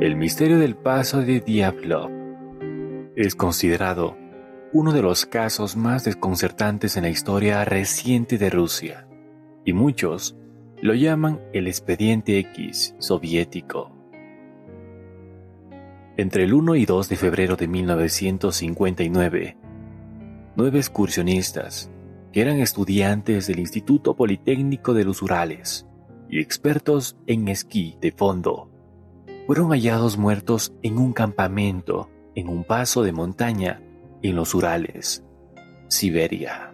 El misterio del paso de Diablov es considerado uno de los casos más desconcertantes en la historia reciente de Rusia, y muchos lo llaman el expediente X soviético. Entre el 1 y 2 de febrero de 1959, nueve excursionistas, que eran estudiantes del Instituto Politécnico de los Urales y expertos en esquí de fondo, fueron hallados muertos en un campamento en un paso de montaña en los Urales, Siberia.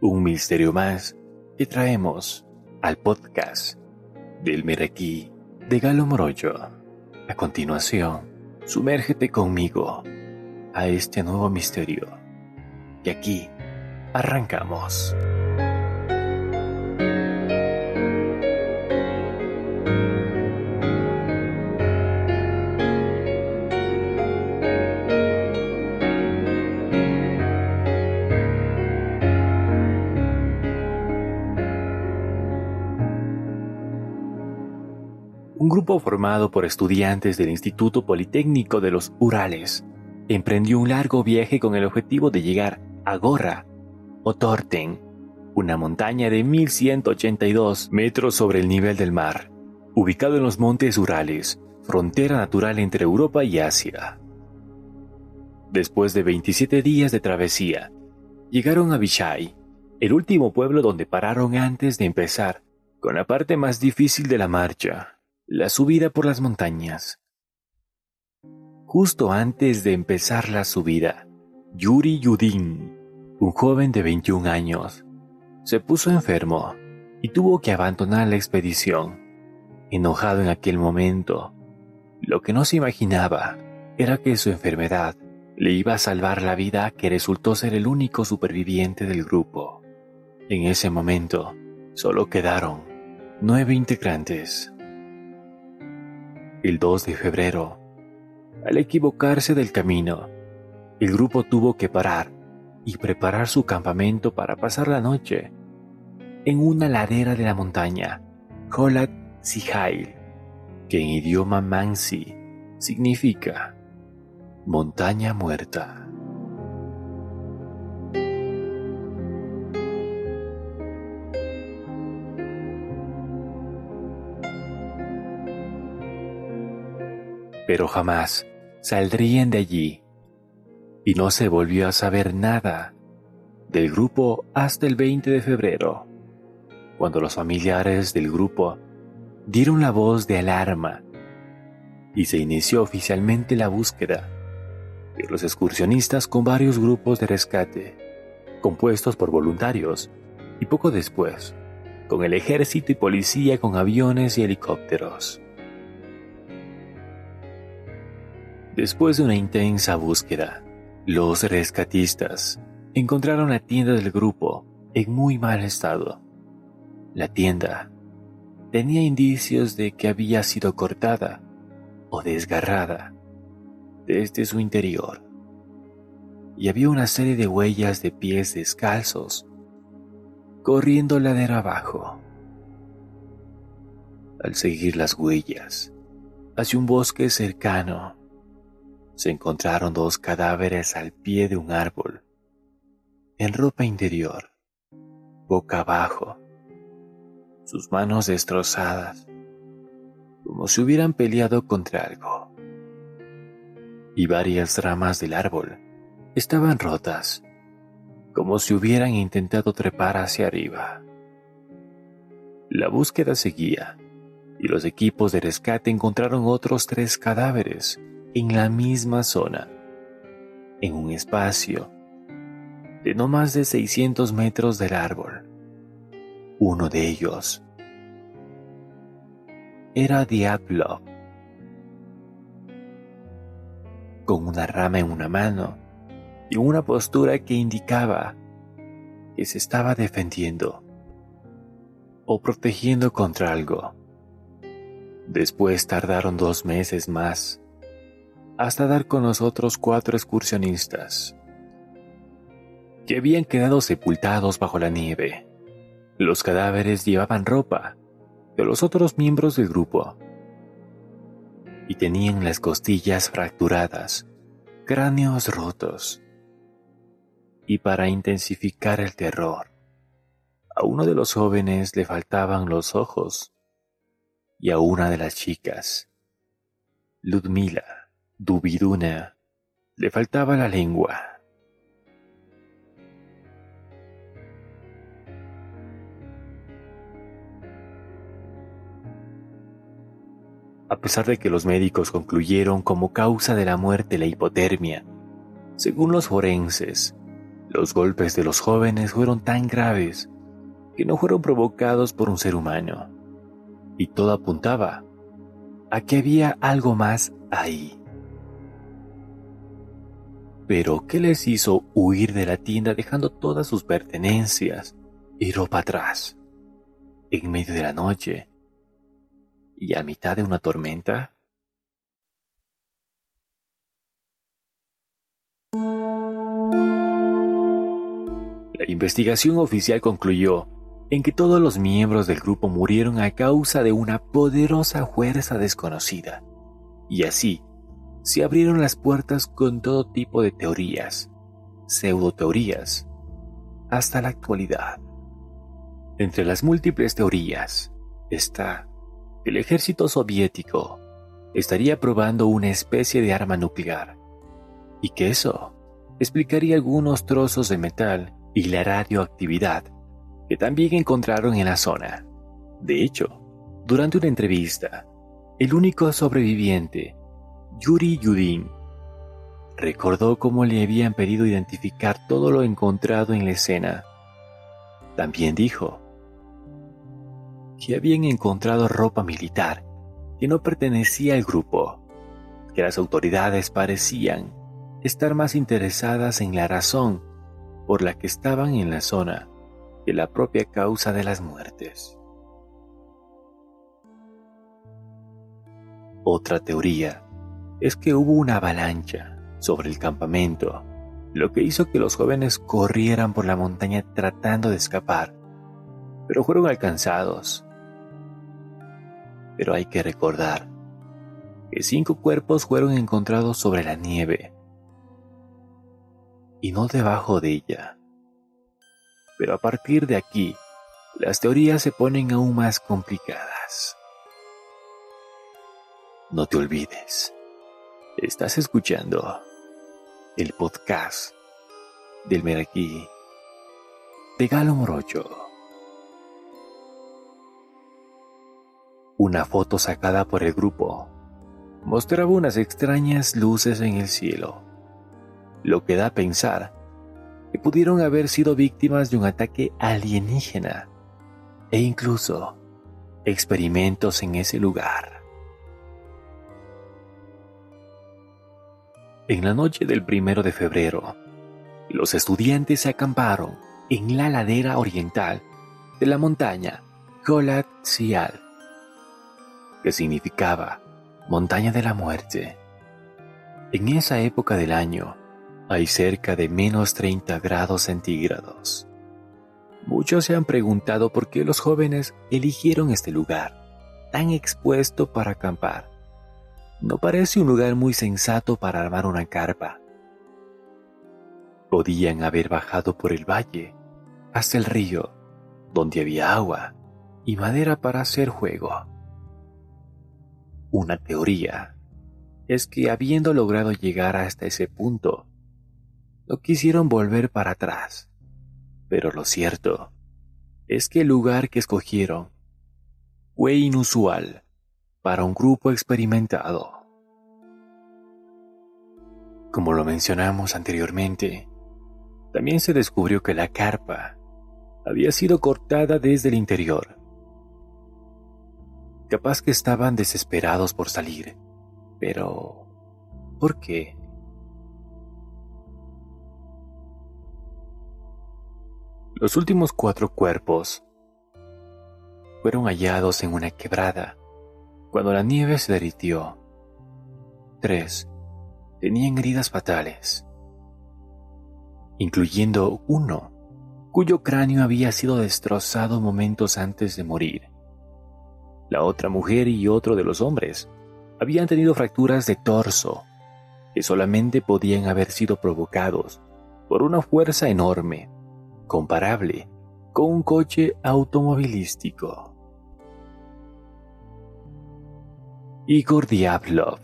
Un misterio más que traemos al podcast del Merequí de Galo Moroyo. A continuación, sumérgete conmigo a este nuevo misterio. Y aquí arrancamos. Grupo formado por estudiantes del Instituto Politécnico de los Urales emprendió un largo viaje con el objetivo de llegar a Gorra o Torten, una montaña de 1182 metros sobre el nivel del mar, ubicado en los montes Urales, frontera natural entre Europa y Asia. Después de 27 días de travesía, llegaron a Vishai, el último pueblo donde pararon antes de empezar con la parte más difícil de la marcha, la subida por las montañas. Justo antes de empezar la subida, Yuri Yudin, un joven de 21 años, se puso enfermo y tuvo que abandonar la expedición. Enojado en aquel momento, lo que no se imaginaba era que su enfermedad le iba a salvar la vida que resultó ser el único superviviente del grupo. En ese momento, solo quedaron nueve integrantes el 2 de febrero. Al equivocarse del camino, el grupo tuvo que parar y preparar su campamento para pasar la noche en una ladera de la montaña, Kholat Sihail, que en idioma mansi significa montaña muerta. Pero jamás saldrían de allí. Y no se volvió a saber nada del grupo hasta el 20 de febrero, cuando los familiares del grupo dieron la voz de alarma y se inició oficialmente la búsqueda de los excursionistas con varios grupos de rescate, compuestos por voluntarios, y poco después, con el ejército y policía con aviones y helicópteros. Después de una intensa búsqueda, los rescatistas encontraron la tienda del grupo en muy mal estado. La tienda tenía indicios de que había sido cortada o desgarrada desde su interior y había una serie de huellas de pies descalzos corriendo ladera abajo. Al seguir las huellas hacia un bosque cercano, se encontraron dos cadáveres al pie de un árbol, en ropa interior, boca abajo, sus manos destrozadas, como si hubieran peleado contra algo. Y varias ramas del árbol estaban rotas, como si hubieran intentado trepar hacia arriba. La búsqueda seguía, y los equipos de rescate encontraron otros tres cadáveres en la misma zona, en un espacio de no más de 600 metros del árbol. Uno de ellos era Diablo, con una rama en una mano y una postura que indicaba que se estaba defendiendo o protegiendo contra algo. Después tardaron dos meses más hasta dar con los otros cuatro excursionistas que habían quedado sepultados bajo la nieve. Los cadáveres llevaban ropa de los otros miembros del grupo y tenían las costillas fracturadas, cráneos rotos. Y para intensificar el terror, a uno de los jóvenes le faltaban los ojos y a una de las chicas, Ludmila Dubiduna, le faltaba la lengua. a pesar de que los médicos concluyeron como causa de la muerte la hipotermia. Según los forenses, los golpes de los jóvenes fueron tan graves que no fueron provocados por un ser humano, y todo apuntaba a que había algo más ahí. Pero, ¿qué les hizo huir de la tienda dejando todas sus pertenencias y ropa atrás? En medio de la noche, y a mitad de una tormenta? La investigación oficial concluyó en que todos los miembros del grupo murieron a causa de una poderosa fuerza desconocida, y así se abrieron las puertas con todo tipo de teorías, pseudoteorías, hasta la actualidad. Entre las múltiples teorías está el ejército soviético estaría probando una especie de arma nuclear, y que eso explicaría algunos trozos de metal y la radioactividad que también encontraron en la zona. De hecho, durante una entrevista, el único sobreviviente, Yuri Yudin, recordó cómo le habían pedido identificar todo lo encontrado en la escena. También dijo que habían encontrado ropa militar que no pertenecía al grupo, que las autoridades parecían estar más interesadas en la razón por la que estaban en la zona que la propia causa de las muertes. Otra teoría es que hubo una avalancha sobre el campamento, lo que hizo que los jóvenes corrieran por la montaña tratando de escapar, pero fueron alcanzados pero hay que recordar que cinco cuerpos fueron encontrados sobre la nieve y no debajo de ella. Pero a partir de aquí, las teorías se ponen aún más complicadas. No te olvides, estás escuchando el podcast del Meraquí de Galo Morocho. Una foto sacada por el grupo mostraba unas extrañas luces en el cielo, lo que da a pensar que pudieron haber sido víctimas de un ataque alienígena e incluso experimentos en ese lugar. En la noche del primero de febrero, los estudiantes se acamparon en la ladera oriental de la montaña Golat Sial que significaba montaña de la muerte. En esa época del año hay cerca de menos 30 grados centígrados. Muchos se han preguntado por qué los jóvenes eligieron este lugar, tan expuesto para acampar. No parece un lugar muy sensato para armar una carpa. Podían haber bajado por el valle hasta el río, donde había agua y madera para hacer juego. Una teoría es que habiendo logrado llegar hasta ese punto, no quisieron volver para atrás. Pero lo cierto es que el lugar que escogieron fue inusual para un grupo experimentado. Como lo mencionamos anteriormente, también se descubrió que la carpa había sido cortada desde el interior. Capaz que estaban desesperados por salir, pero ¿por qué? Los últimos cuatro cuerpos fueron hallados en una quebrada cuando la nieve se derritió. Tres tenían heridas fatales, incluyendo uno cuyo cráneo había sido destrozado momentos antes de morir. La otra mujer y otro de los hombres habían tenido fracturas de torso que solamente podían haber sido provocados por una fuerza enorme, comparable con un coche automovilístico. Igor Diablov,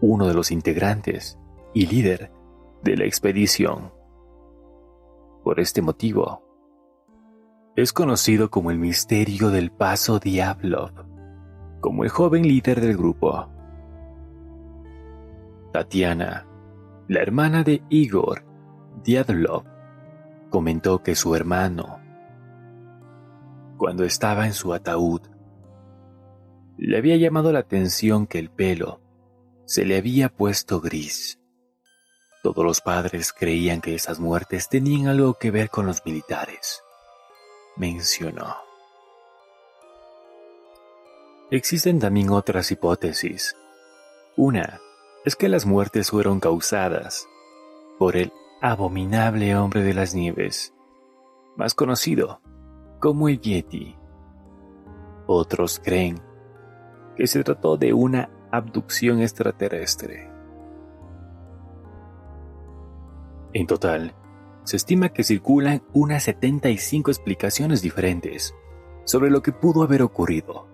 uno de los integrantes y líder de la expedición, por este motivo, es conocido como el misterio del paso Diablov, como el joven líder del grupo. Tatiana, la hermana de Igor Diablov, comentó que su hermano, cuando estaba en su ataúd, le había llamado la atención que el pelo se le había puesto gris. Todos los padres creían que esas muertes tenían algo que ver con los militares, mencionó. Existen también otras hipótesis. Una es que las muertes fueron causadas por el abominable hombre de las nieves, más conocido como el Yeti. Otros creen que se trató de una abducción extraterrestre. En total, se estima que circulan unas 75 explicaciones diferentes sobre lo que pudo haber ocurrido.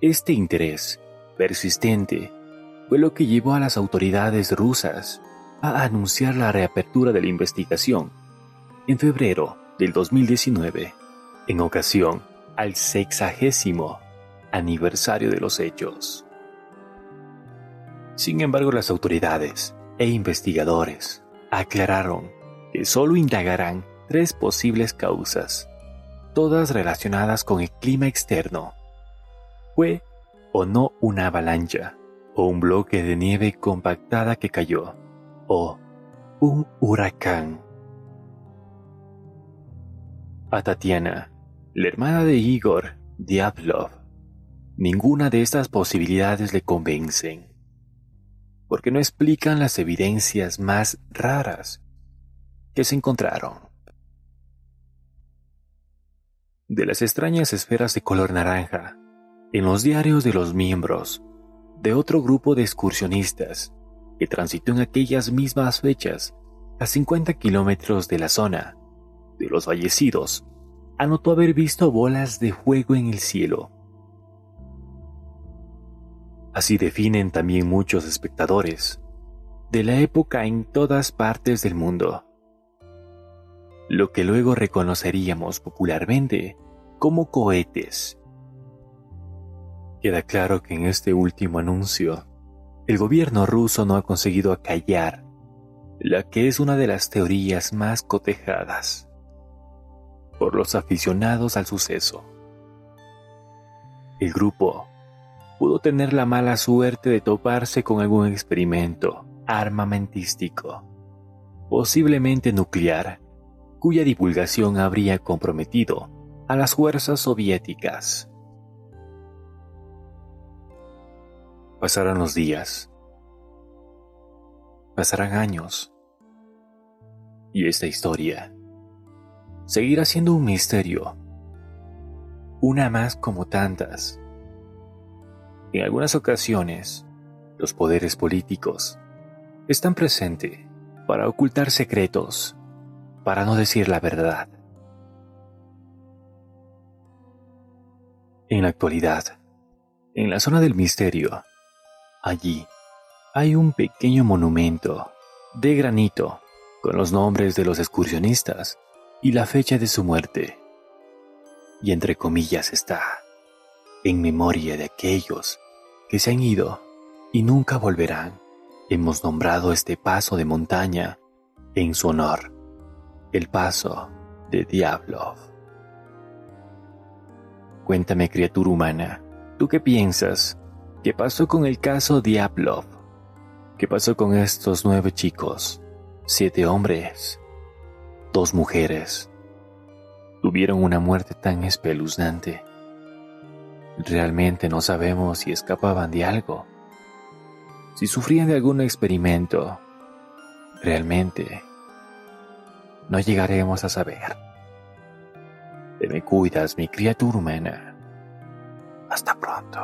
Este interés persistente fue lo que llevó a las autoridades rusas a anunciar la reapertura de la investigación en febrero del 2019, en ocasión al sexagésimo aniversario de los hechos. Sin embargo, las autoridades e investigadores aclararon que solo indagarán tres posibles causas, todas relacionadas con el clima externo. ¿Fue o no una avalancha, o un bloque de nieve compactada que cayó, o un huracán? A Tatiana, la hermana de Igor Diablov, ninguna de estas posibilidades le convencen, porque no explican las evidencias más raras que se encontraron. De las extrañas esferas de color naranja, en los diarios de los miembros de otro grupo de excursionistas que transitó en aquellas mismas fechas a 50 kilómetros de la zona de los fallecidos, anotó haber visto bolas de fuego en el cielo. Así definen también muchos espectadores de la época en todas partes del mundo lo que luego reconoceríamos popularmente como cohetes. Queda claro que en este último anuncio, el gobierno ruso no ha conseguido acallar la que es una de las teorías más cotejadas por los aficionados al suceso. El grupo pudo tener la mala suerte de toparse con algún experimento armamentístico, posiblemente nuclear, cuya divulgación habría comprometido a las fuerzas soviéticas. Pasarán los días. Pasarán años. Y esta historia seguirá siendo un misterio. Una más como tantas. En algunas ocasiones, los poderes políticos están presentes para ocultar secretos para no decir la verdad. En la actualidad, en la zona del misterio, allí hay un pequeño monumento de granito con los nombres de los excursionistas y la fecha de su muerte. Y entre comillas está, en memoria de aquellos que se han ido y nunca volverán, hemos nombrado este paso de montaña en su honor. El paso de Diablov. Cuéntame, criatura humana, ¿tú qué piensas? ¿Qué pasó con el caso Diablov? ¿Qué pasó con estos nueve chicos? Siete hombres, dos mujeres. tuvieron una muerte tan espeluznante. Realmente no sabemos si escapaban de algo, si sufrían de algún experimento. Realmente no llegaremos a saber. Te me cuidas, mi criatura humana. Hasta pronto.